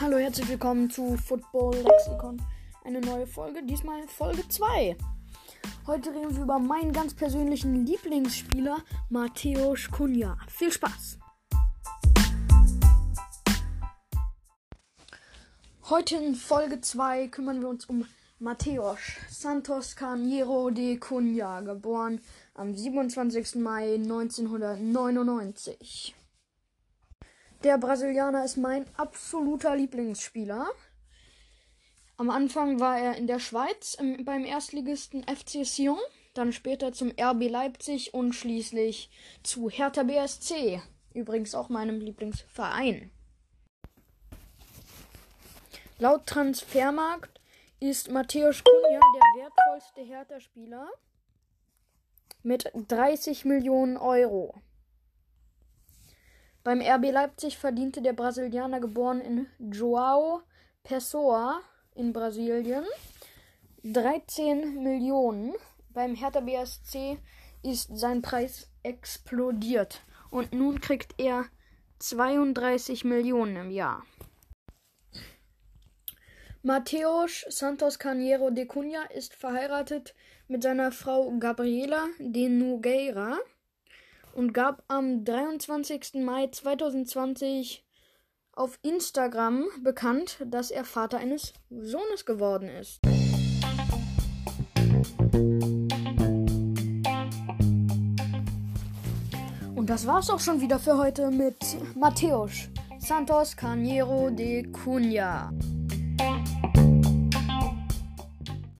Hallo, herzlich willkommen zu Football Lexicon. Eine neue Folge, diesmal Folge 2. Heute reden wir über meinen ganz persönlichen Lieblingsspieler, Mateusz Kunja. Viel Spaß! Heute in Folge 2 kümmern wir uns um Mateusz Santos Carneiro de Cunha, geboren am 27. Mai 1999. Der Brasilianer ist mein absoluter Lieblingsspieler. Am Anfang war er in der Schweiz im, beim Erstligisten FC Sion, dann später zum RB Leipzig und schließlich zu Hertha BSC, übrigens auch meinem Lieblingsverein. Laut Transfermarkt ist Matthäus Cunha der wertvollste Hertha-Spieler mit 30 Millionen Euro. Beim RB Leipzig verdiente der Brasilianer geboren in João Pessoa in Brasilien 13 Millionen. Beim Hertha BSC ist sein Preis explodiert und nun kriegt er 32 Millionen im Jahr. Mateus Santos Carneiro de Cunha ist verheiratet mit seiner Frau Gabriela de Nogueira und gab am 23. Mai 2020 auf Instagram bekannt, dass er Vater eines Sohnes geworden ist. Und das war's auch schon wieder für heute mit Mateus Santos Carneiro de Cunha.